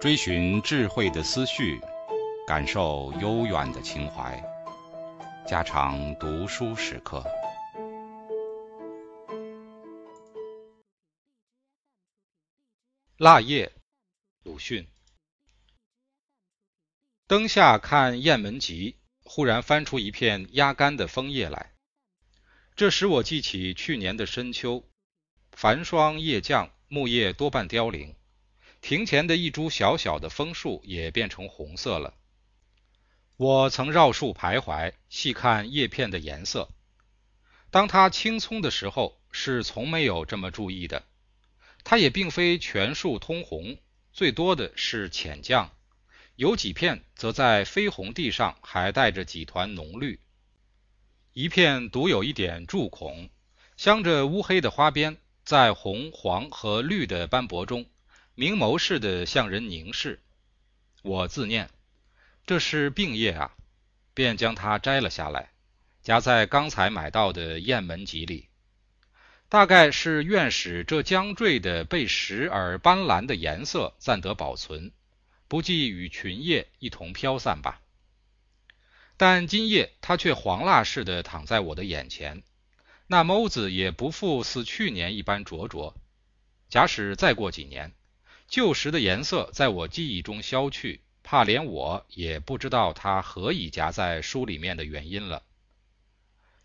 追寻智慧的思绪，感受悠远的情怀，家常读书时刻。腊叶，鲁迅。灯下看《雁门集》，忽然翻出一片压干的枫叶来，这使我记起去年的深秋，繁霜叶降，木叶多半凋零。庭前的一株小小的枫树也变成红色了。我曾绕树徘徊，细看叶片的颜色。当它青葱的时候，是从没有这么注意的。它也并非全树通红，最多的是浅绛，有几片则在绯红地上还带着几团浓绿。一片独有一点柱孔，镶着乌黑的花边，在红、黄和绿的斑驳中。明眸似的向人凝视，我自念这是病叶啊，便将它摘了下来，夹在刚才买到的《雁门集》里。大概是愿使这将坠的被石而斑斓的颜色暂得保存，不计与群叶一同飘散吧。但今夜它却黄蜡似的躺在我的眼前，那眸子也不复似去年一般灼灼。假使再过几年，旧时的颜色在我记忆中消去，怕连我也不知道它何以夹在书里面的原因了。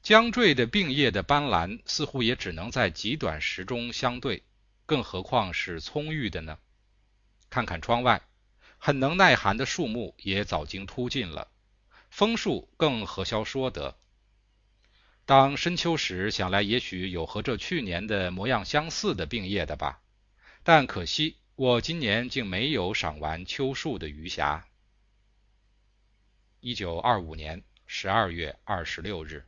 将坠的病叶的斑斓，似乎也只能在极短时中相对，更何况是葱郁的呢？看看窗外，很能耐寒的树木也早经秃尽了，枫树更何消说得？当深秋时想来，也许有和这去年的模样相似的病叶的吧，但可惜。我今年竟没有赏完秋树的余霞。一九二五年十二月二十六日。